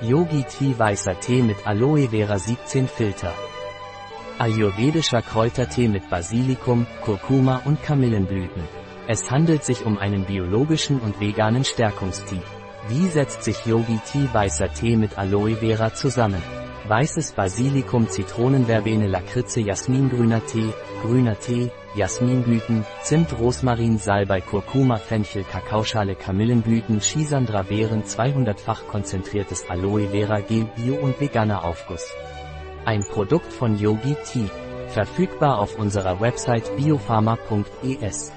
Yogi Tea weißer Tee mit Aloe Vera 17 Filter. Ayurvedischer Kräutertee mit Basilikum, Kurkuma und Kamillenblüten. Es handelt sich um einen biologischen und veganen Stärkungstee. Wie setzt sich Yogi Tea weißer Tee mit Aloe Vera zusammen? Weißes Basilikum Zitronenverbene Lakritze Jasmingrüner Tee, grüner Tee, Jasminblüten, Zimt Rosmarin Salbei Kurkuma Fenchel Kakaoschale Kamillenblüten Schisandra Beeren 200-fach konzentriertes Aloe Vera Gel Bio und veganer Aufguss. Ein Produkt von Yogi Tea. Verfügbar auf unserer Website biopharma.es.